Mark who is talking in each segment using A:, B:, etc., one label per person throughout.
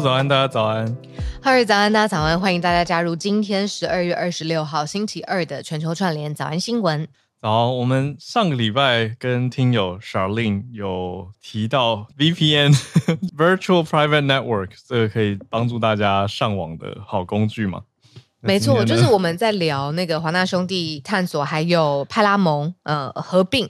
A: 早安，大家早安。
B: 哈喽早安，大家早安，欢迎大家加入今天十二月二十六号星期二的全球串联早安新闻。
A: 早，我们上个礼拜跟听友 Charlene 有提到 VPN（Virtual Private Network） 这个可以帮助大家上网的好工具吗？
B: 没错，就是我们在聊那个华纳兄弟探索，还有派拉蒙呃合并。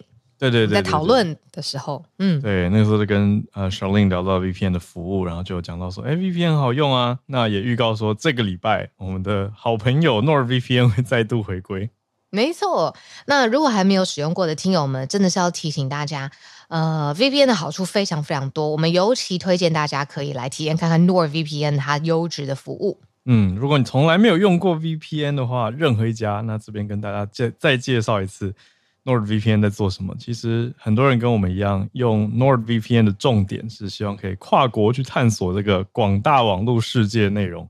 B: 对对对，在讨论的时候，嗯，
A: 对，那个时候就跟呃 Charlene 聊到 VPN 的服务，然后就讲到说，哎，VPN 很好用啊。那也预告说，这个礼拜我们的好朋友 NordVPN 会再度回归。
B: 没错，那如果还没有使用过的听友们，真的是要提醒大家，呃，VPN 的好处非常非常多，我们尤其推荐大家可以来体验看看 NordVPN 它优质的服务。
A: 嗯，如果你从来没有用过 VPN 的话，任何一家，那这边跟大家再再介绍一次。NordVPN 在做什么？其实很多人跟我们一样，用 NordVPN 的重点是希望可以跨国去探索这个广大网络世界内容。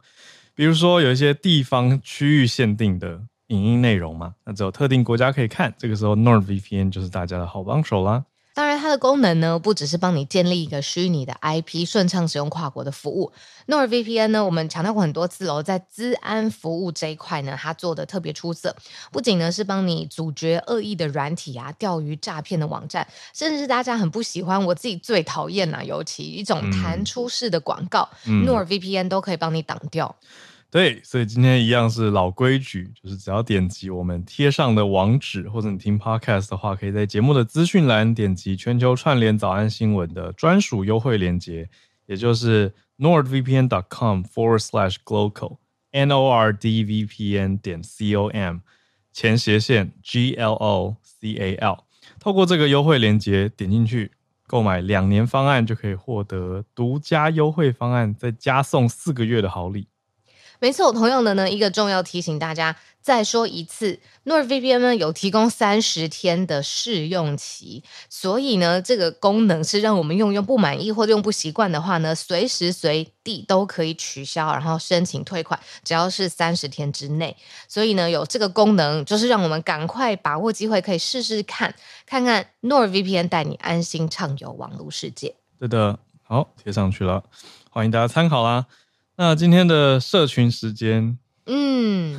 A: 比如说，有一些地方区域限定的影音内容嘛，那只有特定国家可以看。这个时候，NordVPN 就是大家的好帮手啦。
B: 当然，它的功能呢，不只是帮你建立一个虚拟的 IP，顺畅使用跨国的服务。NordVPN 呢，我们强调过很多次喽，在资安服务这一块呢，它做的特别出色。不仅呢是帮你阻绝恶意的软体啊、钓鱼诈骗的网站，甚至是大家很不喜欢，我自己最讨厌呐，尤其一种弹出式的广告，嗯，NordVPN 都可以帮你挡掉。
A: 对，所以今天一样是老规矩，就是只要点击我们贴上的网址，或者你听 Podcast 的话，可以在节目的资讯栏点击全球串联早安新闻的专属优惠链接，也就是 nordvpn.com forward slash glocal n o r d v p n 点 c o m 前斜线 g l o c a l，透过这个优惠链接点进去购买两年方案，就可以获得独家优惠方案，再加送四个月的好礼。
B: 没错，同样的呢，一个重要提醒大家，再说一次，NordVPN 呢有提供三十天的试用期，所以呢，这个功能是让我们用用不满意或者用不习惯的话呢，随时随地都可以取消，然后申请退款，只要是三十天之内。所以呢，有这个功能，就是让我们赶快把握机会，可以试试看，看看 NordVPN 带你安心畅游网络世界。
A: 对的，好，贴上去了，欢迎大家参考啦。那今天的社群时间，
B: 嗯，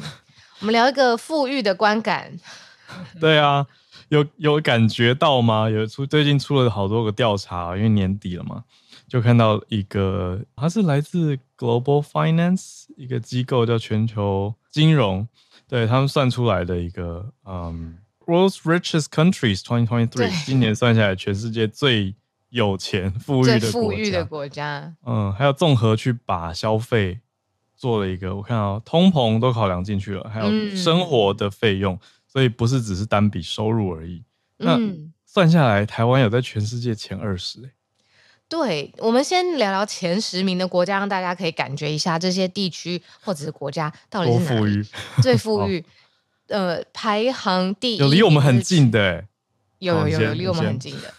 B: 我们聊一个富裕的观感。
A: 对啊，有有感觉到吗？有出最近出了好多个调查，因为年底了嘛，就看到一个，它是来自 Global Finance 一个机构叫全球金融，对他们算出来的一个，嗯，World's Richest Countries 2023，今年算下来全世界最。有钱 富裕的国家，富裕的国家，嗯，还有综合去把消费做了一个，我看到通膨都考量进去了，还有生活的费用，嗯，所以不是只是单笔收入而已。那算下来，台湾有在全世界前二十。
B: 对，我们先聊聊前十名的国家，让大家可以感觉一下这些地区或者是国家到底是哪富裕最富 裕。呃，排行第一有
A: 离我们很近的，
B: 有有有有离我们很近的。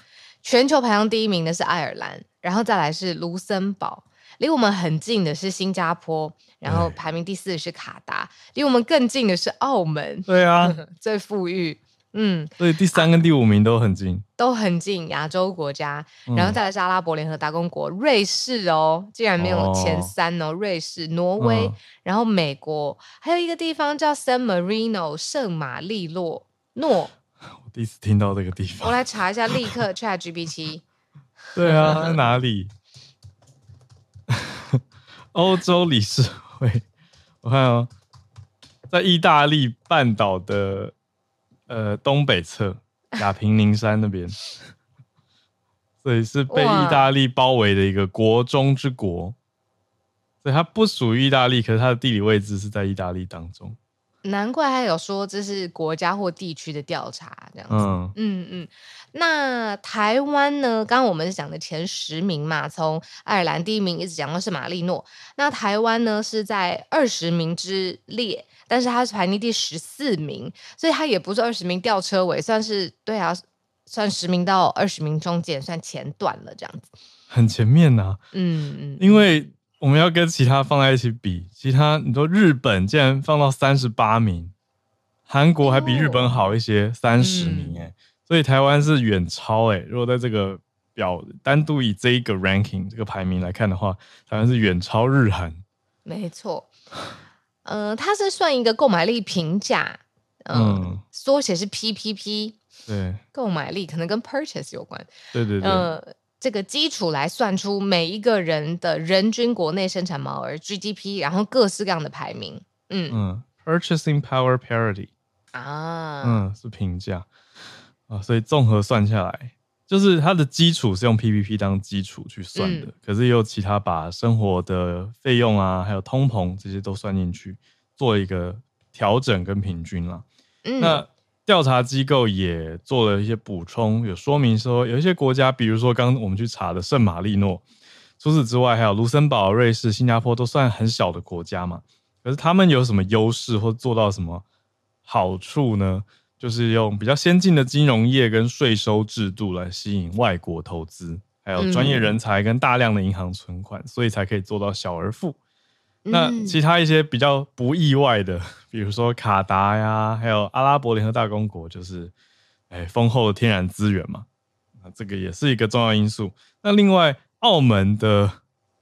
B: 全球排行第一名的是爱尔兰，然后再来是卢森堡，离我们很近的是新加坡，然后排名第四是卡达，离我们更近的是澳门。
A: 对啊，
B: 最富裕，嗯，
A: 所以第三跟第五名都很近，啊、
B: 都很近，亚洲国家，然后再来是阿拉伯联合大公国、嗯、瑞士哦，竟然没有前三哦，哦瑞士、挪威、嗯，然后美国，还有一个地方叫 San Marino 圣马力诺诺。
A: 第一次听到这个地方，
B: 我来查一下，立刻 ChatGPT。
A: 对啊，在哪里？欧洲理事会，我看哦，在意大利半岛的呃东北侧，亚平宁山那边，所以是被意大利包围的一个国中之国。所以它不属于意大利，可是它的地理位置是在意大利当中。
B: 难怪他有说这是国家或地区的调查这样子。嗯嗯嗯。那台湾呢？刚刚我们是讲的前十名嘛，从爱尔兰第一名一直讲到圣马力诺。那台湾呢是在二十名之列，但是它是排名第十四名，所以它也不是二十名吊车尾，算是对啊，算十名到二十名中间算前段了这样子。
A: 很前面呐、啊。嗯嗯。因为。我们要跟其他放在一起比，其他你说日本竟然放到三十八名，韩国还比日本好一些，三十名哎、嗯，所以台湾是远超哎。如果在这个表单独以这一个 ranking 这个排名来看的话，台湾是远超日韩。
B: 没错，呃，它是算一个购买力评价，呃、嗯，缩写是 PPP，
A: 对，
B: 购买力可能跟 purchase 有关，
A: 对对对，
B: 呃，这个基础来算出每一个人的人均国内生产毛额 GDP，然后各式各样的排名，嗯。
A: 嗯，purchasing power parity
B: 啊，
A: 嗯，是评价。啊，所以综合算下来。就是它的基础是用 PPP 当基础去算的，嗯、可是也有其他把生活的费用啊，还有通膨这些都算进去，做一个调整跟平均啦。嗯、那调查机构也做了一些补充，有说明说有一些国家，比如说刚刚我们去查的圣马力诺，除此之外还有卢森堡、瑞士、新加坡都算很小的国家嘛，可是他们有什么优势或做到什么好处呢？就是用比较先进的金融业跟税收制度来吸引外国投资，还有专业人才跟大量的银行存款，嗯、所以才可以做到小而富。嗯、那其他一些比较不意外的，比如说卡达呀，还有阿拉伯联合大公国，就是哎丰厚的天然资源嘛，那这个也是一个重要因素。那另外澳门的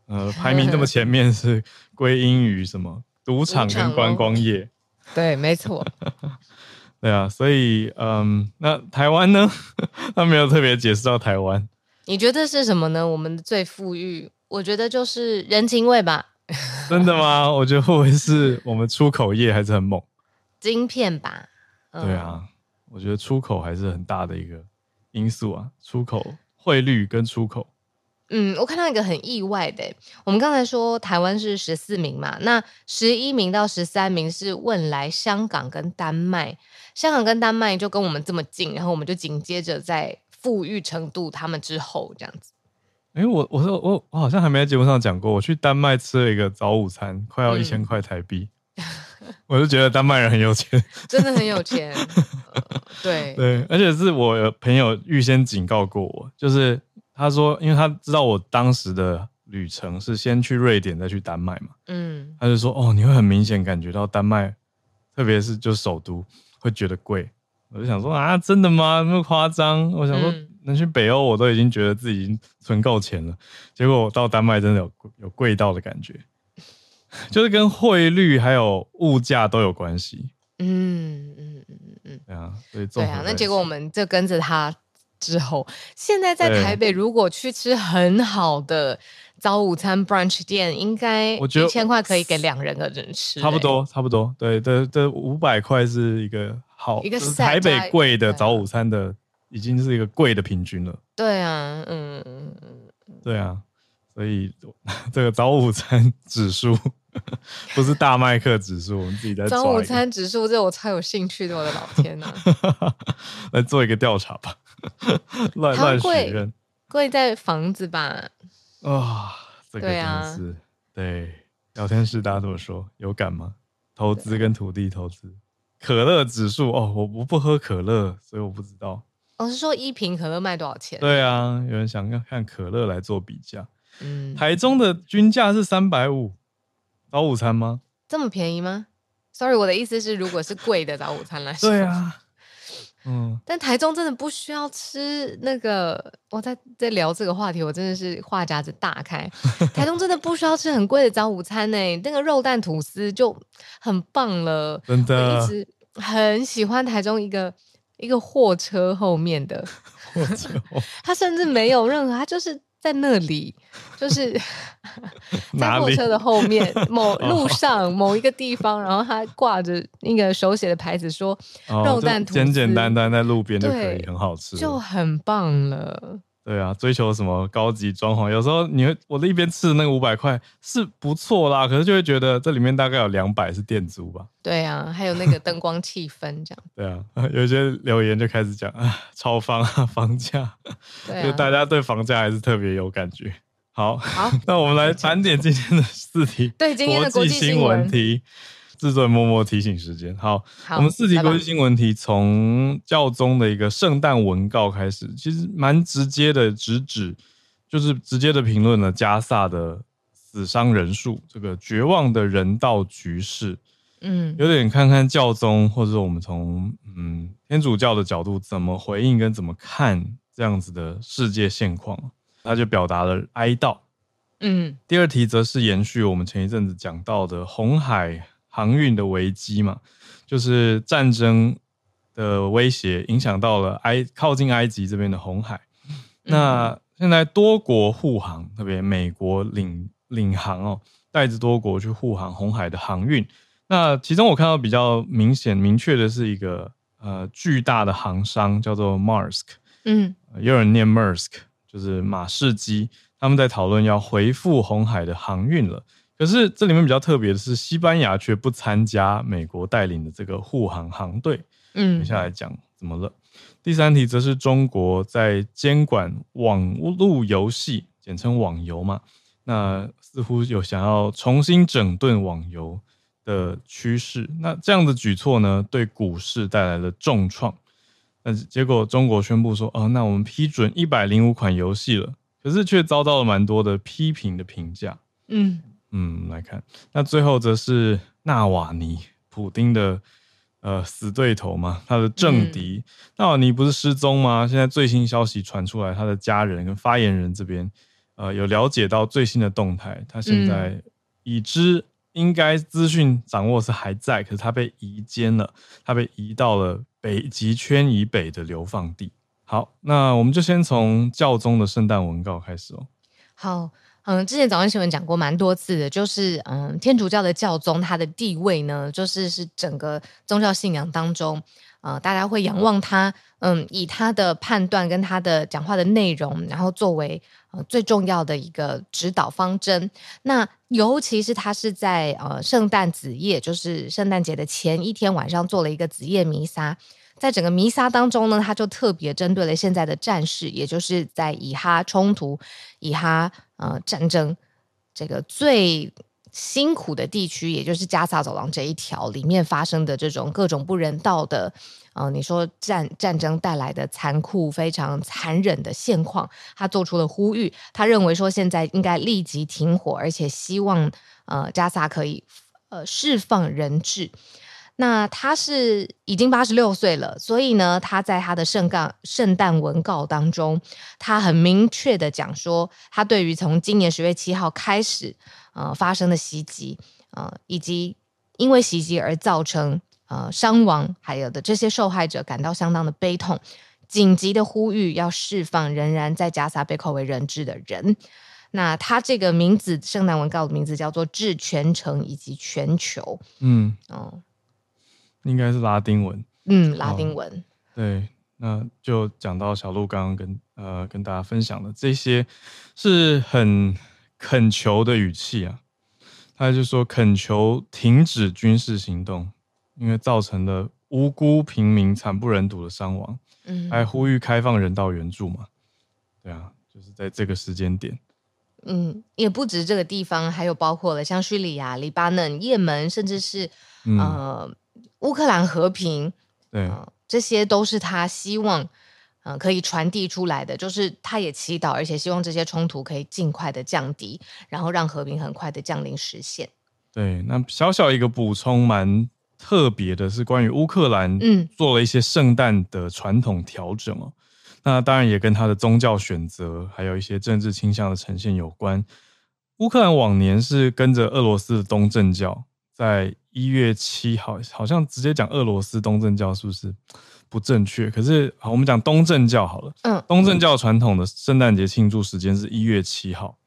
A: 呃排名这么前面是归因于什么？赌场跟观光业。
B: 对，没错。
A: 对啊，所以嗯，那台湾呢？他没有特别解释到台湾。
B: 你觉得是什么呢？我们最富裕，我觉得就是人情味吧。
A: 真的吗？我觉得会不会是我们出口业还是很猛？
B: 晶片吧。
A: 嗯、对啊，我觉得出口还是很大的一个因素啊。出口汇率跟出口。
B: 嗯，我看到一个很意外的，我们刚才说台湾是十四名嘛，那十一名到十三名是问来香港跟丹麦。香港跟丹麦就跟我们这么近，然后我们就紧接着在富裕程度他们之后这样子。
A: 哎，我我说我我好像还没在节目上讲过，我去丹麦吃了一个早午餐，快要一千块台币，嗯、我就觉得丹麦人很有钱，
B: 真的很有钱。呃、对
A: 对，而且是我朋友预先警告过我，就是他说，因为他知道我当时的旅程是先去瑞典再去丹麦嘛，嗯，他就说哦，你会很明显感觉到丹麦，特别是就首都。会觉得贵，我就想说啊，真的吗？那么夸张？我想说能去北欧，我都已经觉得自己已经存够钱了。结果我到丹麦，真的有有贵到的感觉，就是跟汇率还有物价都有关系。嗯嗯嗯嗯，对啊，所以对啊，
B: 那结果我们就跟着他之后，现在在台北，如果去吃很好的。早午餐 brunch 店应该一千块可以给两人的人吃，欸，差不多
A: 差不多。对对对，五百块是一个好，一个台北贵的早午餐的，已经是一个贵的平均了。
B: 对啊，嗯嗯嗯，
A: 对啊，所以这个早午餐指数 不是大麦克指数，我们自己在
B: 早午餐指数，这我超有兴趣的，我的老天呐，啊！
A: 来做一个调查吧，乱乱许愿，
B: 贵在房子吧。
A: 啊、哦，这个真的是对，啊、对聊天室大家怎么说？有感吗？投资跟土地投资，可乐指数哦，我我不喝可乐，所以我不知道。
B: 我、哦、是说一瓶可乐卖多少钱？
A: 对啊，有人想要看可乐来做比价。嗯，台中的均价是三百五，早午餐吗？
B: 这么便宜吗？Sorry，我的意思是，如果是贵的早午餐来说，
A: 对啊。嗯，
B: 但台中真的不需要吃那个。我在在聊这个话题，我真的是话匣子大开。台中真的不需要吃很贵的早午餐呢，那个肉蛋吐司就很棒了。
A: 真的，
B: 我一直很喜欢台中一个一个货车后面的
A: 货车
B: 他，甚至没有任何，他就是。在那里，就是 在货车的后面某路上某一个地方，然后他挂着那个手写的牌子，说肉蛋吐司，
A: 简简单单在路边就可以，很好吃，
B: 就很棒了。
A: 对啊，追求什么高级装潢？有时候你会，我的一边吃的那个五百块是不错啦，可是就会觉得这里面大概有两百是店租吧。
B: 对啊，还有那个灯光气氛这样。
A: 对啊，有些留言就开始讲啊，超房啊，房价，对啊，就大家对房价还是特别有感觉。好，好，那我们来盘点今天的四题，
B: 对，今天的国际新闻
A: 题。制作人默默提醒时间，好，好，我们四题国际新闻题从教宗的一个圣诞文告开始，其实蛮直接的，直指就是直接的评论了加萨的死伤人数，这个绝望的人道局势，嗯，有点看看教宗或者我们从嗯天主教的角度怎么回应跟怎么看这样子的世界现况，他就表达了哀悼。
B: 嗯，
A: 第二题则是延续我们前一阵子讲到的红海航运的危机嘛，就是战争的威胁影响到了埃靠近埃及这边的红海。那现在多国护航，特别美国领领航哦，带着多国去护航红海的航运。那其中我看到比较明显明确的是一个呃巨大的航商叫做 Maersk，
B: 嗯，
A: 也有人念 Maersk，就是马士基。他们在讨论要回复红海的航运了。可是这里面比较特别的是，西班牙却不参加美国带领的这个护航航队。嗯，接下来讲怎么了。第三题则是中国在监管网络游戏，简称网游嘛，那似乎有想要重新整顿网游的趋势。那这样的举措呢，对股市带来了重创。但是结果中国宣布说，哦，那我们批准一百零五款游戏了。可是却遭到了蛮多的批评的评价。嗯嗯，来看，那最后则是纳瓦尼，普丁的呃死对头嘛，他的政敌。纳瓦尼不是失踪吗？现在最新消息传出来，他的家人跟发言人这边呃有了解到最新的动态。他现在已知应该资讯掌握是还在，可是他被移监了，他被移到了北极圈以北的流放地。好，那我们就先从教宗的圣诞文告开始哦。
B: 好，嗯，之前早安新闻讲过蛮多次的，就是嗯，天主教的教宗他的地位呢，就是是整个宗教信仰当中，呃，大家会仰望他，嗯，以他的判断跟他的讲话的内容，然后作为呃最重要的一个指导方针。那尤其是他是在呃圣诞子夜，就是圣诞节的前一天晚上做了一个子夜弥撒。在整个弥撒当中呢，他就特别针对了现在的战事，也就是在以哈冲突、以哈呃战争这个最辛苦的地区，也就是加萨走廊这一条里面发生的这种各种不人道的呃，你说战战争带来的残酷、非常残忍的现况，他做出了呼吁。他认为说现在应该立即停火，而且希望呃加萨可以呃释放人质。那他是已经八十六岁了，所以呢，他在他的圣告圣诞文告当中，他很明确的讲说，他对于从今年十月七号开始，呃，发生的袭击，呃，以及因为袭击而造成呃伤亡，还有的这些受害者感到相当的悲痛，紧急的呼吁要释放仍然在加萨被扣为人质的人。那他这个名字，圣诞文告的名字叫做“致全城以及全球”。嗯，哦。
A: 应该是拉丁文，
B: 嗯，拉丁文。
A: 哦、对，那就讲到小鹿刚刚跟呃跟大家分享的这些，是很恳求的语气啊。他就说恳求停止军事行动，因为造成了无辜平民惨不忍睹的伤亡，嗯，还呼吁开放人道援助嘛。对啊，就是在这个时间点，
B: 嗯，也不止这个地方，还有包括了像叙利亚、黎巴嫩、也门，甚至是、嗯、呃。乌克兰和平，
A: 对、呃，
B: 这些都是他希望，呃，可以传递出来的。就是他也祈祷，而且希望这些冲突可以尽快的降低，然后让和平很快的降临实现。
A: 对，那小小一个补充，蛮特别的是关于乌克兰，嗯，做了一些圣诞的传统调整哦。嗯、那当然也跟他的宗教选择，还有一些政治倾向的呈现有关。乌克兰往年是跟着俄罗斯的东正教。在一月七号，好像直接讲俄罗斯东正教是不是不正确？可是好，我们讲东正教好了。嗯，东正教传统的圣诞节庆祝时间是一月七号。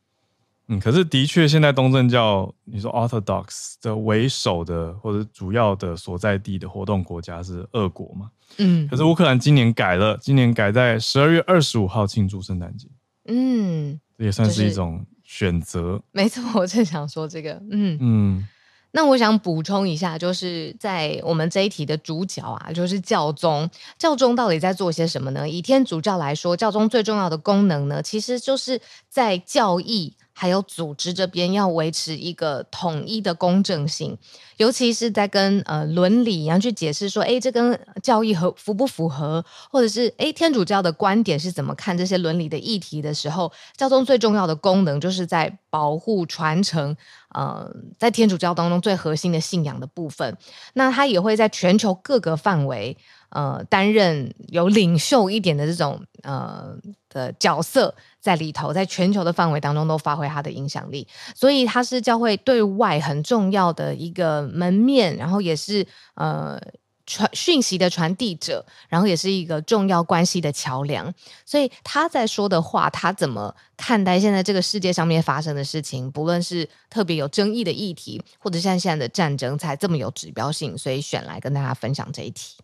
A: 嗯，可是的确，现在东正教你说 Orthodox 的为首的或者主要的所在地的活动国家是俄国嘛？嗯，可是乌克兰今年改了，今年改在十二月二十五号庆祝圣诞节。嗯，这也算是一种选择。
B: 没错，我正想说这个。嗯嗯。那我想补充一下，就是在我们这一题的主角啊，就是教宗。教宗到底在做些什么呢？以天主教来说，教宗最重要的功能呢，其实就是在教义还有组织这边要维持一个统一的公正性，尤其是在跟呃伦理一样去解释说，诶，这跟教义合符不符合，或者是诶天主教的观点是怎么看这些伦理的议题的时候，教宗最重要的功能就是在保护传承。呃，在天主教当中最核心的信仰的部分。那他也会在全球各个范围，呃，担任有领袖一点的这种呃的角色在里头，在全球的范围当中都发挥他的影响力。所以他是教会对外很重要的一个门面，然后也是呃。传讯息的传递者，然后也是一个重要关系的桥梁。所以他在说的话，他怎么看待现在这个世界上面发生的事情？不论是特别有争议的议题，或者像现在的战争，才这么有指标性，所以选来跟大家分享这一题。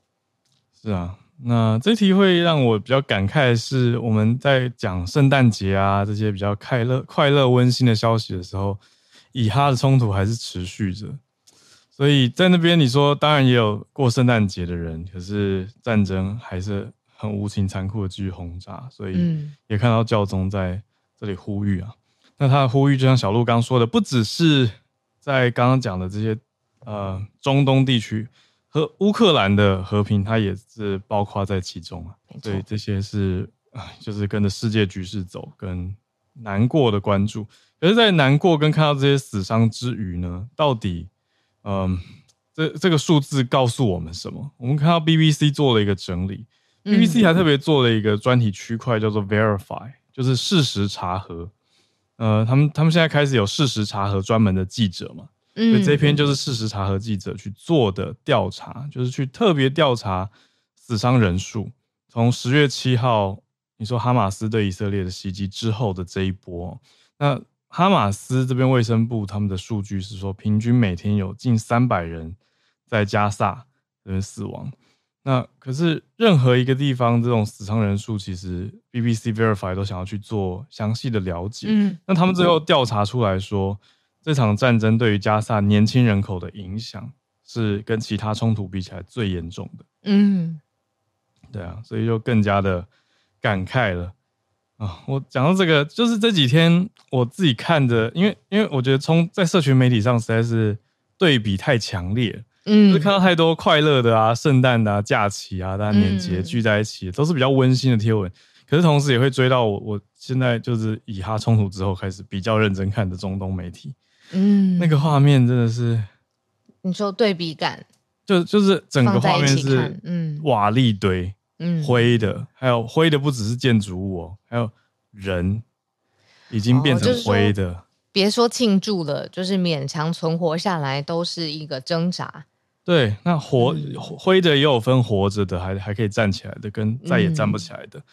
A: 是啊，那这题会让我比较感慨的是，我们在讲圣诞节啊这些比较快乐、快乐、温馨的消息的时候，以哈的冲突还是持续着。所以在那边，你说当然也有过圣诞节的人，可是战争还是很无情残酷的继续轰炸，所以也看到教宗在这里呼吁啊。那他的呼吁就像小鹿刚说的，不只是在刚刚讲的这些呃中东地区和乌克兰的和平，它也是包括在其中啊。所以这些是啊，就是跟着世界局势走，跟难过的关注。可是，在难过跟看到这些死伤之余呢，到底？嗯，这这个数字告诉我们什么？我们看到 BBC 做了一个整理，嗯，BBC 还特别做了一个专题区块，叫做 Verify，就是事实查核。呃，他们他们现在开始有事实查核专门的记者嘛，嗯，所以这篇就是事实查核记者去做的调查，就是去特别调查死伤人数，从十月七号，你说哈马斯对以色列的袭击之后的这一波，那。哈马斯这边卫生部他们的数据是说，平均每天有近三百人在加萨这边死亡。那可是任何一个地方这种死伤人数，其实 BBC Verify 都想要去做详细的了解。嗯，那他们最后调查出来说，这场战争对于加萨年轻人口的影响是跟其他冲突比起来最严重的。嗯，对啊，所以就更加的感慨了。啊，我讲到这个，就是这几天我自己看的，因为因为我觉得从在社群媒体上实在是对比太强烈，嗯，就是看到太多快乐的啊、圣诞的啊、假期啊、大家年节聚在一起，嗯，都是比较温馨的贴文。可是同时也会追到我，我现在就是以哈冲突之后开始比较认真看的中东媒体，嗯，那个画面真的是，
B: 你说对比感，
A: 就就是整个画面是，嗯，瓦砾堆。嗯，灰的，还有灰的不只是建筑物哦，还有人已经变成灰的。哦就是、别说庆祝了，就是勉强存活下来都是一个挣扎。对，那活、嗯、灰的也有分活着的，还还可以站起来的，跟再也站不起来的。嗯、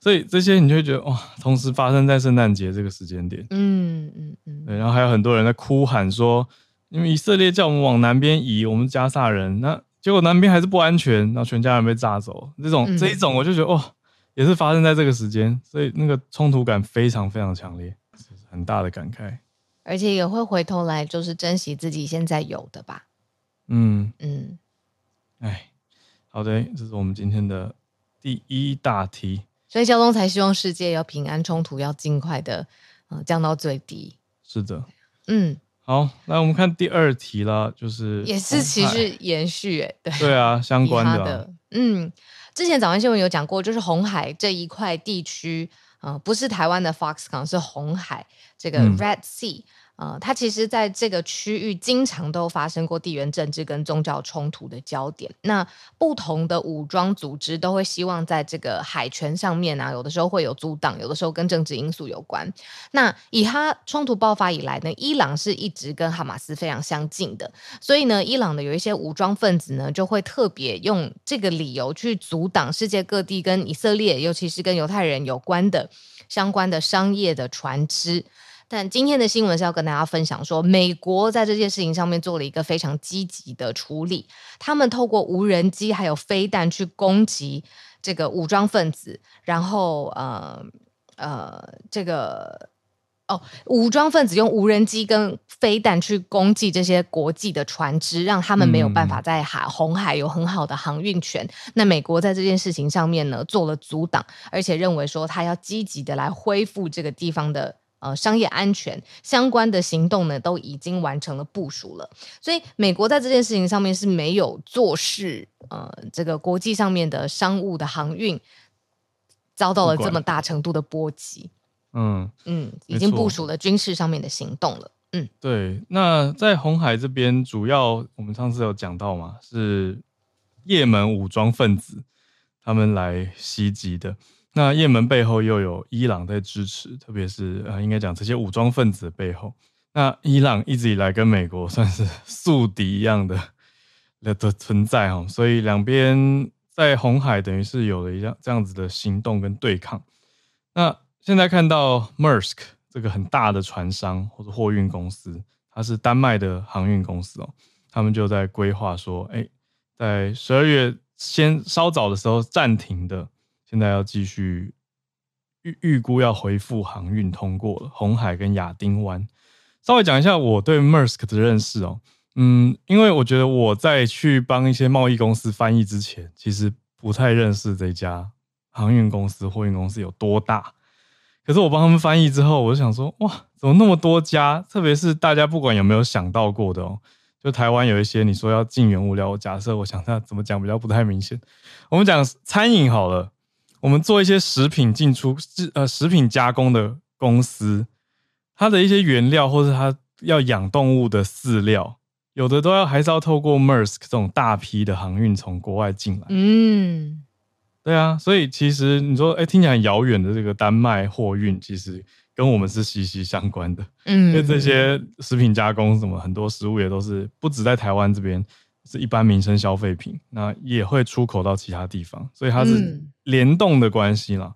A: 所以这些你就会觉得哇，同时发生在圣诞节这个时间点。嗯嗯嗯。对，然后还有很多人在哭喊说，因为以色列叫我们往南边移，我们加萨人那。结果南边还是不安全，然后全家人被炸走。这种、嗯、这一种，我就觉得哦，也是发生在这个时间，所以那个冲突感非常非常强烈，很大的感慨。而且也会回头来，就是珍惜自己现在有的吧。嗯嗯，哎，好的，这是我们今天的第一大题。所以教宗才希望世界要平安，冲突要尽快的、呃、降到最低。是的，嗯。好，来我们看第二题啦，就是也是其实延续哎，对对啊，相关的，的，嗯，之前早安新闻有讲过，就是红海这一块地区，呃，不是台湾的 Foxconn，是红海这个 Red Sea。嗯呃，它其实在这个区域经常都发生过地缘政治跟宗教冲突的焦点。那不同的武装组织都会希望在这个海权上面啊，有的时候会有阻挡，有的时候跟政治因素有关。那以哈冲突爆发以来呢，伊朗是一直跟哈马斯非常相近的，所以呢，伊朗的有一些武装分子呢，就会特别用这个理由去阻挡世界各地跟以色列，尤其是跟犹太人有关的相关的商业的船只。但今天的新闻是要跟大家分享说，美国在这件事情上面做了一个非常积极的处理。他们透过无人机还有飞弹去攻击这个武装分子，然后呃呃，这个哦，武装分子用无人机跟飞弹去攻击这些国际的船只，让他们没有办法在海红海有很好的航运权。那美国在这件事情上面呢，做了阻挡，而且认为说他要积极的来恢复这个地方的。呃，商业安全相关的行动呢，都已经完成了部署了。所以，美国在这件事情上面是没有做事，呃，这个国际上面的商务的航运遭到了这么大程度的波及。嗯嗯，已经部署了军事上面的行动了。
B: 嗯，
A: 对。那在红海这边，主要我们上次有讲到嘛，是也门武装分子他们来袭击的。那也门背后又有伊朗在支持，特别是呃，应该讲这些武装分子背后。那伊朗一直以来跟美国算是 宿敌一样的的存在哈，所以两边在红海等于是有了一样这样子的行动跟对抗。那现在看到 Mersk 这个很大的船商或者货运公司，它是丹麦的航运公司哦，他们就在规划说，哎，在十二月先稍早的时候暂停的，现在要继续预预估要恢复航运通过了红海跟亚丁湾。稍微讲一下我对 MERSK 的认识哦，嗯，因为我觉得我在去帮一些贸易公司翻译之前，其实不太认识这家航运公司、货运公司有多大。可是我帮他们翻译之后，我就想说，哇，怎么那么多家？特别是大家不管有没有想到过的哦，就台湾有一些你说要进原物料，我假设我想他怎么讲比较不太明显。我们讲餐饮好了，我们做一些食品进出、呃食品加工的公司。它的一些原料，或是它要养动物的饲料，有的都要还是要透过 Maersk 这种大批的航运从国外进来。嗯，对啊，所以其实你说，哎、欸，听起来很遥远的这个丹麦货运，其实跟我们是息息相关的。嗯，因为这些食品加工什么，很多食物也都是不止在台湾这边是一般民生消费品，那也会出口到其他地方，所以它是联动的关系啦。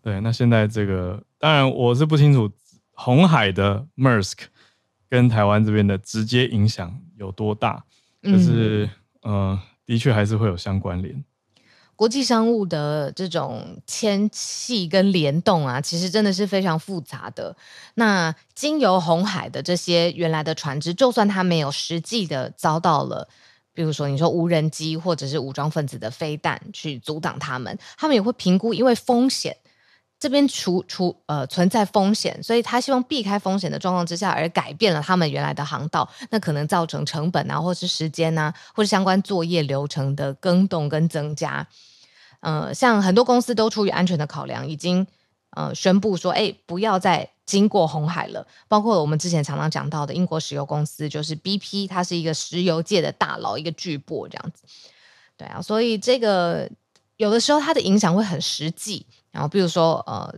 A: 对，那现在这个当然我是不清楚。红海的 Maersk 跟台湾这边的直接影响有多大？可是，嗯、呃，的确还是会有相关联。
B: 国际商务的这种牵系跟联动啊，其实真的是非常复杂的。那经由红海的这些原来的船只，就算它没有实际的遭到了，比如说你说无人机或者是武装分子的飞弹去阻挡他们，他们也会评估，因为风险。这边处处呃存在风险，所以他希望避开风险的状况之下，而改变了他们原来的航道，那可能造成成本啊，或是时间啊，或是相关作业流程的更动跟增加。呃，像很多公司都出于安全的考量，已经呃宣布说，哎，不要再经过红海了。包括我们之前常常讲到的英国石油公司，就是 BP，它是一个石油界的大佬，一个巨擘这样子。对啊，所以这个有的时候它的影响会很实际。然后，比如说，呃，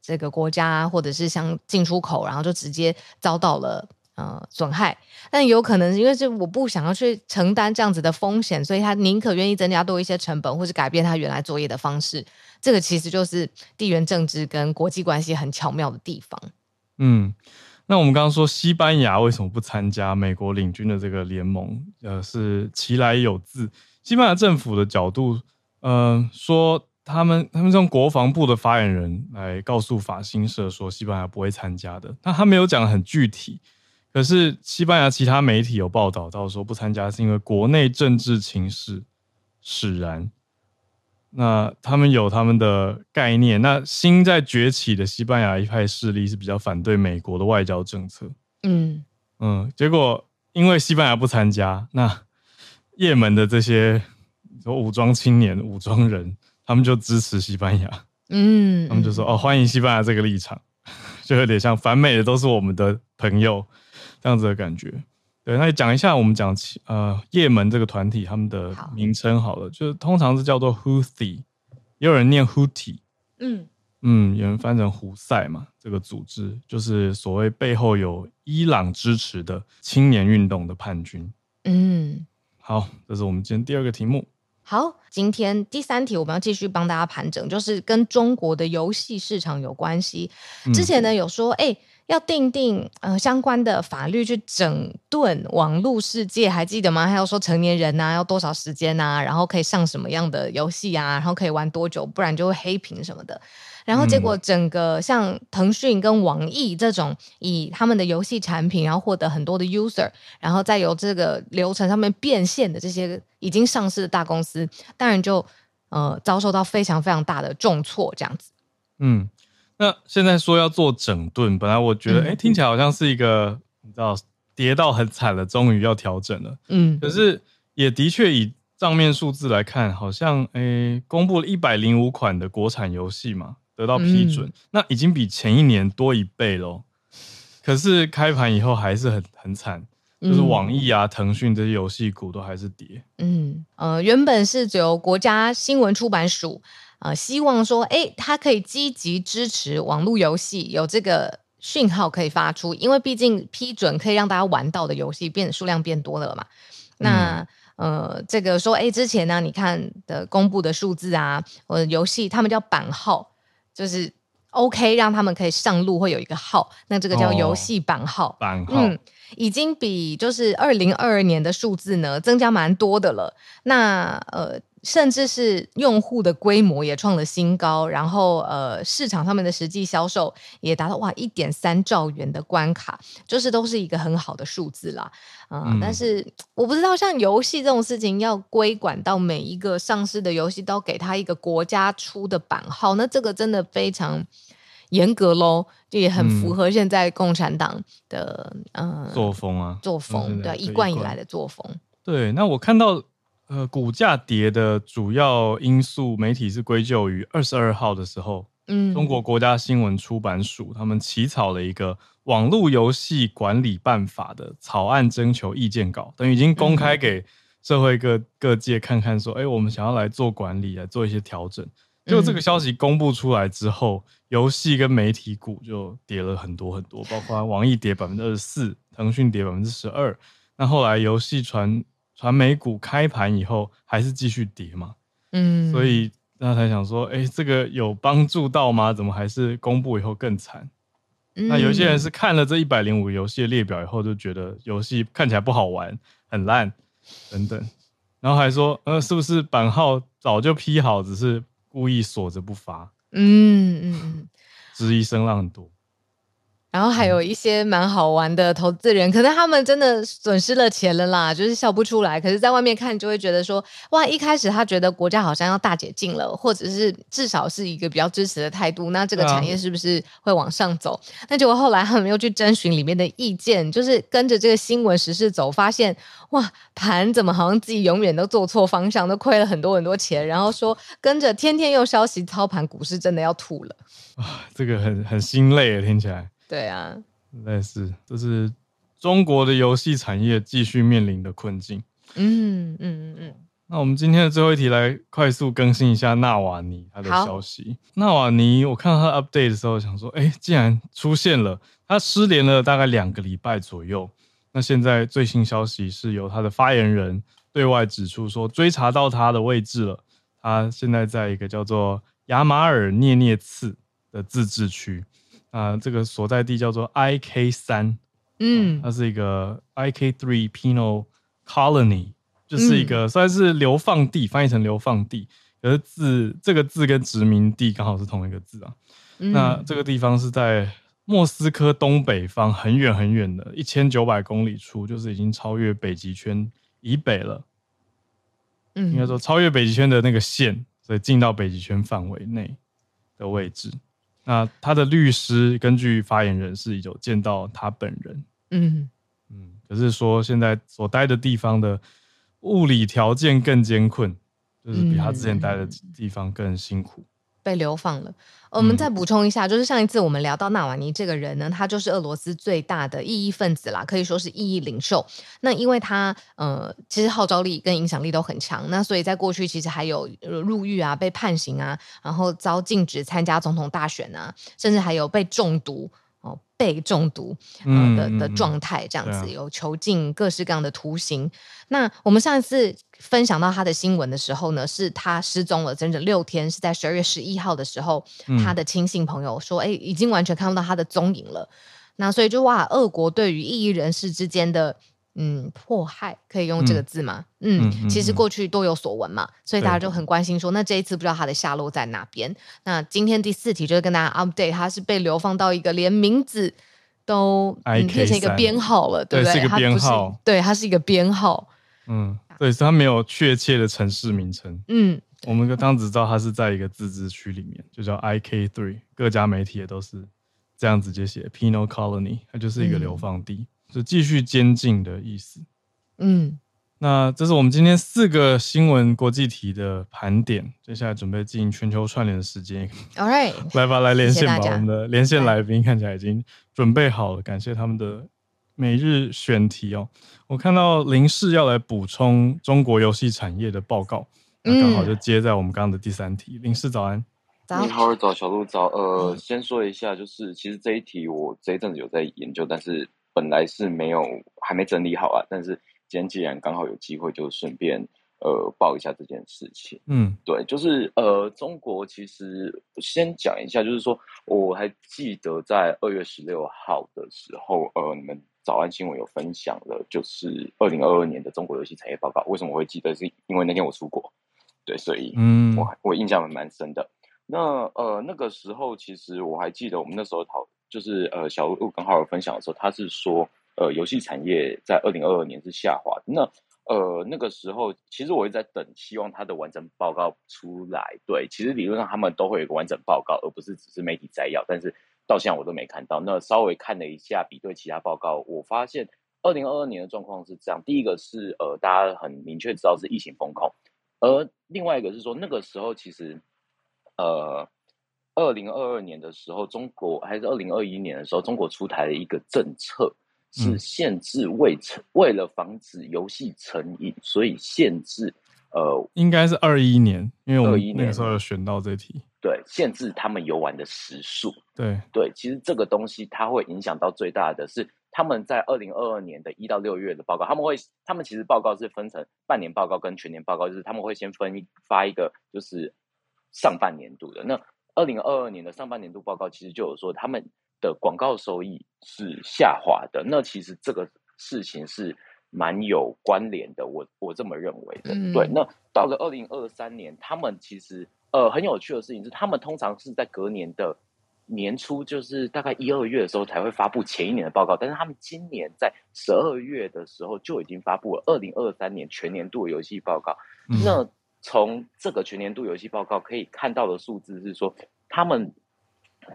B: 这个国家或者是像进出口，然后就直接遭到了呃损害。但有可能因为是我不想要去承担这样子的风险，所以他宁可愿意增加多一些成本，或是改变他原来作业的方式。这个其实就是地缘政治跟国际关系很巧妙的地方。
A: 嗯，那我们刚刚说西班牙为什么不参加美国领军的这个联盟？呃，是其来有自。西班牙政府的角度，呃，说。他们他们从国防部的发言人来告诉法新社说，西班牙不会参加的。那他没有讲得很具体，可是西班牙其他媒体有报道到说不参加是因为国内政治情势使然。那他们有他们的概念。那新在崛起的西班牙一派势力是比较反对美国的外交政策。嗯嗯，结果因为西班牙不参加，那也门的这些说武装青年、武装人。他们就支持西班牙，嗯，他们就说哦，欢迎西班牙这个立场，就有点像反美的都是我们的朋友这样子的感觉。对，那讲一下我们讲呃，也门这个团体他们的名称好了，好，就是通常是叫做 Houthi，也有人念 Houthi，嗯嗯，有人翻成胡塞嘛。这个组织就是所谓背后有伊朗支持的青年运动的叛军。嗯，好，这是我们今天第二个题目。
B: 好，今天第三题我们要继续帮大家盘整，就是跟中国的游戏市场有关系。之前呢有说，哎，要定定呃相关的法律去整顿网络世界，还记得吗？还有说成年人呐、啊、要多少时间呐、啊，然后可以上什么样的游戏啊，然后可以玩多久，不然就会黑屏什么的。然后结果整个像腾讯跟网易这种以他们的游戏产品，然后获得很多的 user，然后再由这个流程上面变现的这些已经上市的大公司，当然就呃遭受到非常非常大的重挫，这样子。
A: 嗯，那现在说要做整顿，本来我觉得哎、嗯、听起来好像是一个你知道跌到很惨了，终于要调整了。嗯，可是也的确以账面数字来看，好像哎公布了一百零五款的国产游戏嘛。得到批准，嗯，那已经比前一年多一倍喽。可是开盘以后还是很很惨，就是网易啊、腾讯这些游戏股都还是跌。
B: 嗯呃，原本是只有国家新闻出版署啊、呃，希望说，哎，它可以积极支持网络游戏，有这个讯号可以发出，因为毕竟批准可以让大家玩到的游戏变数量变多了嘛。那、嗯、呃，这个说，哎，之前呢，你看的公布的数字啊，或者游戏，他们叫版号，就是。OK，让他们可以上路，会有一个号，那这个叫游戏版号。
A: 哦、版号，
B: 嗯，已经比就是二零二二年的数字呢增加蛮多的了。那呃。甚至是用户的规模也创了新高，然后呃，市场上面的实际销售也达到哇一点三兆元的关卡，就是都是一个很好的数字啦。呃、嗯，但是我不知道像游戏这种事情要规管到每一个上市的游戏都给他一个国家出的版号，那这个真的非常严格喽，就也很符合现在共产党的、嗯、呃
A: 作风啊，
B: 作风对一贯以来的作风。
A: 对，那我看到。呃，股价跌的主要因素，媒体是归咎于二十二号的时候，嗯，中国国家新闻出版署他们起草了一个网络游戏管理办法的草案征求意见稿，等于已经公开给社会各各界看看，说，哎、欸，我们想要来做管理，来做一些调整。结果这个消息公布出来之后，游戏跟媒体股就跌了很多很多，包括网易跌百分之二十四，腾讯跌百分之十二。那后来游戏传。传媒股开盘以后还是继续跌嘛，嗯，所以那才想说，哎、欸，这个有帮助到吗？怎么还是公布以后更惨？嗯、那有些人是看了这一百零五个游戏的列表以后，就觉得游戏看起来不好玩，很烂等等，然后还说，呃，是不是版号早就批好，只是故意锁着不发？嗯嗯嗯，质疑声浪很多。
B: 然后还有一些蛮好玩的投资人，可能他们真的损失了钱了啦，就是笑不出来。可是，在外面看就会觉得说，哇，一开始他觉得国家好像要大解禁了，或者是至少是一个比较支持的态度，那这个产业是不是会往上走？啊、那结果后来他们又去征询里面的意见，就是跟着这个新闻时事走，发现哇，盘怎么好像自己永远都做错方向，都亏了很多很多钱。然后说跟着天天用消息操盘，股市真的要吐了。
A: 啊，这个很很心累，听起来。
B: 对啊，
A: 类似，这是中国的游戏产业继续面临的困境。嗯嗯嗯嗯。那我们今天的最后一题来快速更新一下纳瓦尼他的消息。纳瓦尼，我看到他 update 的时候，想说，哎，竟然出现了，他失联了大概两个礼拜左右。那现在最新消息是由他的发言人对外指出说，追查到他的位置了。他现在在一个叫做亚马尔涅涅茨的自治区。啊，这个所在地叫做 I K 三，嗯，它是一个 I K three Penal Colony，就是一个算是流放地，翻译成流放地，可是字这个字跟殖民地刚好是同一个字啊。嗯、那这个地方是在莫斯科东北方很远很远的一千九百公里处，就是已经超越北极圈以北了。嗯，应该说超越北极圈的那个线，所以进到北极圈范围内的位置。那他的律师根据发言人是有见到他本人，嗯。嗯，可是说现在所待的地方的物理条件更艰困，就是比他之前待的地方更辛苦。
B: 被流放了。我们再补充一下，就是上一次我们聊到纳瓦尼这个人呢，他就是俄罗斯最大的异议分子啦，可以说是异议领袖。那因为他呃，其实号召力跟影响力都很强，那所以在过去其实还有入狱啊、被判刑啊，然后遭禁止参加总统大选啊，甚至还有被中毒。被中毒呃的的状态这样子，有囚禁各式各样的图形。那我们上一次分享到他的新闻的时候呢，是他失踪了整整六天，是在十二月十一号的时候，他的亲信朋友说，哎，已经完全看不到他的踪影了。那所以就哇，俄国对于异议人士之间的。嗯，迫害可以用这个字吗？嗯，嗯，其实过去都有所闻嘛，所以大家就很关心说，那这一次不知道他的下落在哪边。那今天第四题就是跟大家 update，他是被流放到一个连名字都、嗯、变成一个编号了，对不对？
A: 对，是一个编号，
B: 对，它是一个编号。
A: 嗯，对，他没有确切的城市名称。嗯，我们刚刚只知道他是在一个自治区里面，就叫 IK Three，各家媒体也都是这样直接写 Penal Colony，它就是一个流放地。嗯就继续监禁的意思。嗯，那这是我们今天四个新闻国际题的盘点，接下来准备进行全球串联的时间。
B: All right，
A: 来吧，来连线吧。谢谢我们的连线来宾看起来已经准备好了，感谢他们的每日选题哦。我看到林氏要来补充中国游戏产业的报告，那刚好就接在我们刚刚的第三题。嗯、林氏早安，
C: 你好，早，小鹿早。呃，先说一下，就是其实这一题我这一阵子有在研究，但是本来是没有还没整理好啊，但是。今天既然刚好有机会，就顺便呃报一下这件事情。嗯，对，就是呃，中国其实先讲一下，就是说我还记得在二月十六号的时候，呃，你们早安新闻有分享了，就是二零二二年的中国游戏产业报告。为什么我会记得？是因为那天我出国，对，所以嗯，我我印象蛮深的。那呃那个时候，其实我还记得我们那时候讨，就是呃小鹿刚好有分享的时候，他是说。呃，游戏产业在二零二二年是下滑。那呃，那个时候其实我也在等，希望它的完整报告出来。对，其实理论上他们都会有一个完整报告，而不是只是媒体摘要。但是到现在我都没看到。那稍微看了一下，比对其他报告，我发现二零二二年的状况是这样：第一个是呃，大家很明确知道是疫情风控，而另外一个是说那个时候其实呃，二零二二年的时候，中国还是二零二一年的时候，中国出台了一个政策。是限制未成，为了防止游戏成瘾，所以限制呃，
A: 应该是二一年，因为我一年。的时候有选到这题，
C: 对，限制他们游玩的时数，
A: 对。
C: 对，其实这个东西它会影响到最大的是他们在二零二二年的一到六月的报告，他们会，他们其实报告是分成半年报告跟全年报告，就是他们会先分发一个就是上半年度的，那二零二二年的上半年度报告其实就有说他们。的广告收益是下滑的，那其实这个事情是蛮有关联的，我我这么认为的。嗯、对，那到了二零二三年，他们其实呃很有趣的事情是，他们通常是在隔年的年初，就是大概一二月的时候才会发布前一年的报告，但是他们今年在十二月的时候就已经发布了二零二三年全年度游戏报告。嗯、那从这个全年度游戏报告可以看到的数字是说，他们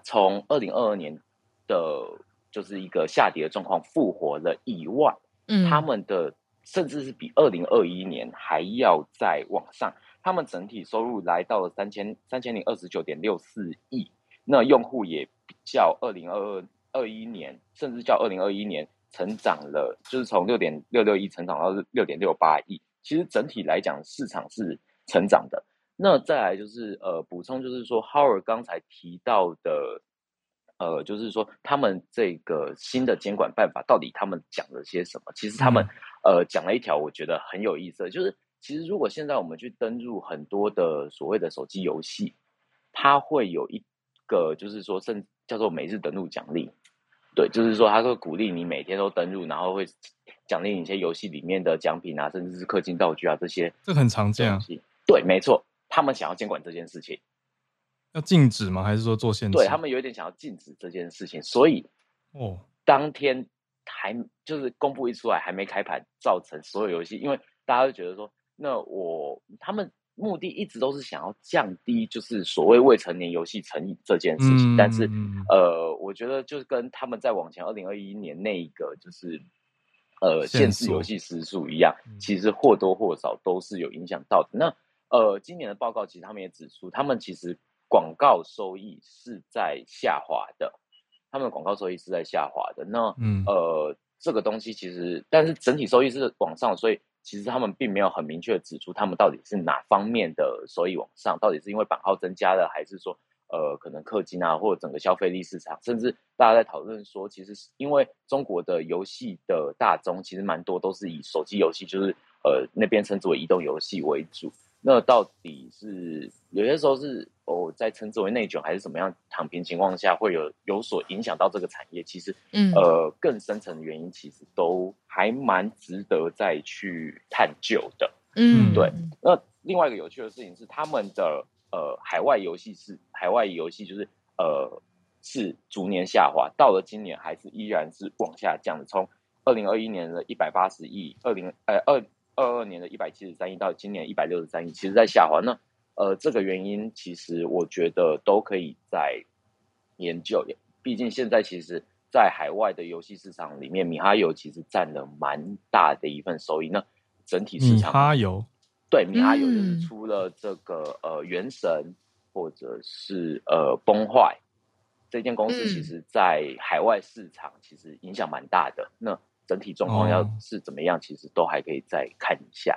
C: 从二零二二年。的就是一个下跌的状况，复活了以外，嗯，他们的甚至是比二零二一年还要再往上，他们整体收入来到了三千三千零二十九点六四亿，那用户也比较二零二二二一年，甚至较二零二一年成长了，就是从六点六六亿成长到六点六八亿，其实整体来讲市场是成长的。那再来就是呃补充，就是说 Howard 刚才提到的。呃，就是说，他们这个新的监管办法到底他们讲了些什么？其实他们呃讲了一条，我觉得很有意思，就是其实如果现在我们去登入很多的所谓的手机游戏，它会有一个就是说，甚叫做每日登录奖励，对，就是说他会鼓励你每天都登入，然后会奖励你一些游戏里面的奖品啊，甚至是氪金道具啊这些，
A: 这很常见啊。
C: 对，没错，他们想要监管这件事情。
A: 要禁止吗？还是说做限制？
C: 对，他们有一点想要禁止这件事情，所以哦，当天还就是公布一出来，还没开盘，造成所有游戏，因为大家都觉得说，那我他们目的一直都是想要降低，就是所谓未成年游戏成瘾这件事情。嗯、但是呃，我觉得就是跟他们在往前二零二一年那一个就是呃限制游戏时数一样，其实或多或少都是有影响到的。那呃，今年的报告其实他们也指出，他们其实。广告收益是在下滑的，他们的广告收益是在下滑的。那，嗯，呃，这个东西其实，但是整体收益是往上，所以其实他们并没有很明确的指出他们到底是哪方面的收益往上，到底是因为版号增加了，还是说，呃，可能氪金啊，或者整个消费力市场，甚至大家在讨论说，其实是因为中国的游戏的大宗其实蛮多都是以手机游戏，就是呃那边称之为移动游戏为主。那到底是有些时候是哦，在称之为内卷还是怎么样躺平情况下会有有所影响到这个产业？其实，嗯，呃，更深层的原因其实都还蛮值得再去探究的。嗯，对。那另外一个有趣的事情是，他们的呃海外游戏是海外游戏就是呃是逐年下滑，到了今年还是依然是往下降的，从二零二一年的一百八十亿，二零呃二。二二年的一百七十三亿到今年一百六十三亿，其实在下滑。那呃，这个原因其实我觉得都可以在研究。毕竟现在其实，在海外的游戏市场里面，米哈游其实占了蛮大的一份收益。那整体市场。
A: 米哈游，
C: 对，米哈游就是出了这个、嗯、呃原神或者是呃崩坏这间公司，其实在海外市场其实影响蛮大的。那整体状况要是怎么样，其实都还可以再看一下。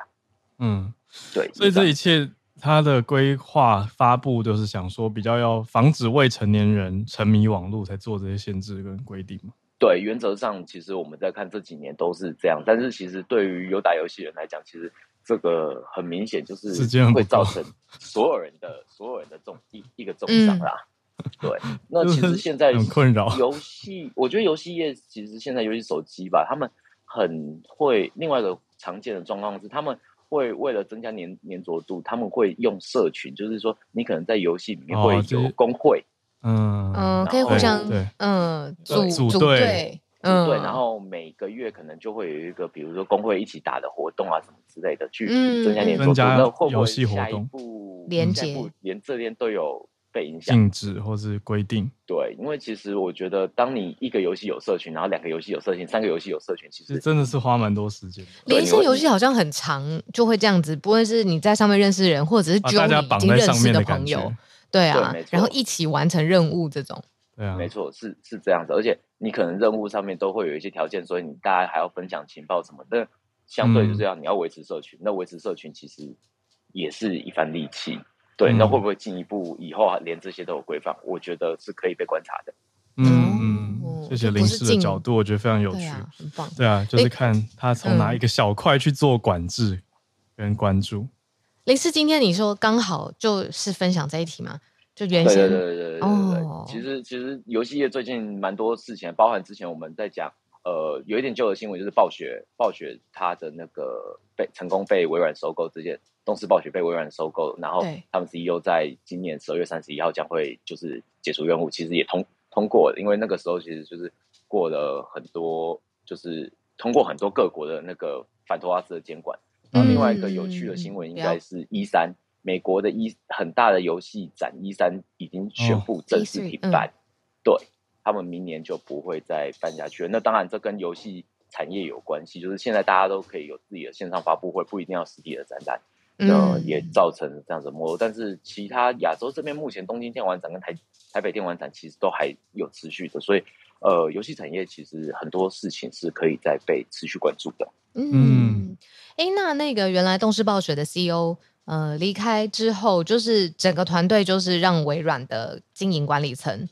A: 嗯，
C: 对，
A: 所以这一切它的规划发布就是想说，比较要防止未成年人沉迷网络，才做这些限制跟规定嘛。
C: 对，原则上其实我们在看这几年都是这样，但是其实对于有打游戏人来讲，其实这个很明显就是会造成所有人的所有人的重一一个重伤啦。嗯、对，那其实现在
A: 很困扰
C: 游戏，我觉得游戏业其实现在尤其手机吧，他们很会另外一个常见的状况是他们。会为了增加粘粘着度，他们会用社群，就是说，你可能在游戏里面会有工会，
A: 嗯
B: 嗯，可以互相嗯组组队，
C: 嗯对，然后每个月可能就会有一个，比如说工会一起打的活动啊，什么之类的，去增加黏着度。那会不会下一步
B: 连接
C: 连这边都有？被影响、
A: 禁止或是规定，
C: 对，因为其实我觉得，当你一个游戏有社群，然后两个游戏有社群，三个游戏有社群，其实
A: 真的是花蛮多时间。
B: 连线游戏好像很长，就会这样子，不论是你在上面认识人，或者是只有你已经认识的朋友，对啊，然后一起完成任务这种，
A: 对啊，
C: 没错，是是这样子，而且你可能任务上面都会有一些条件，所以你大家还要分享情报什么的，相对就这样，你要维持社群，那维持社群其实也是一番力气。对，那会不会进一步以后连这些都有规范？我觉得是可以被观察的。
A: 嗯嗯，谢谢林氏的角度，我觉得非常有趣，
B: 很棒。
A: 对啊，就是看他从哪一个小块去做管制跟关注。
B: 林氏，今天你说刚好就是分享这一题嘛？就原先
C: 对对对对对对。其实其实游戏业最近蛮多事情，包含之前我们在讲，呃，有一点旧的新闻，就是暴雪暴雪它的那个被成功被微软收购这件。东视暴雪被微软收购，然后他们 CEO 在今年十二月三十一号将会就是解除任务，其实也通通过了，因为那个时候其实就是过了很多，就是通过很多各国的那个反托拉斯的监管。然后另外一个有趣的新闻应该是 E 三、嗯，美国的 E 很大的游戏展 E 三已经宣布正式停办，哦、对他们明年就不会再办下去了。那当然这跟游戏产业有关系，就是现在大家都可以有自己的线上发布会，不一定要实体的展览。那，也造成这样子的模，但是其他亚洲这边目前东京电玩展跟台台北电玩展其实都还有持续的，所以呃，游戏产业其实很多事情是可以再被持续关注的。
B: 嗯，哎、欸，那那个原来动视暴雪的 CEO 呃离开之后，就是整个团队就是让微软的经营管理层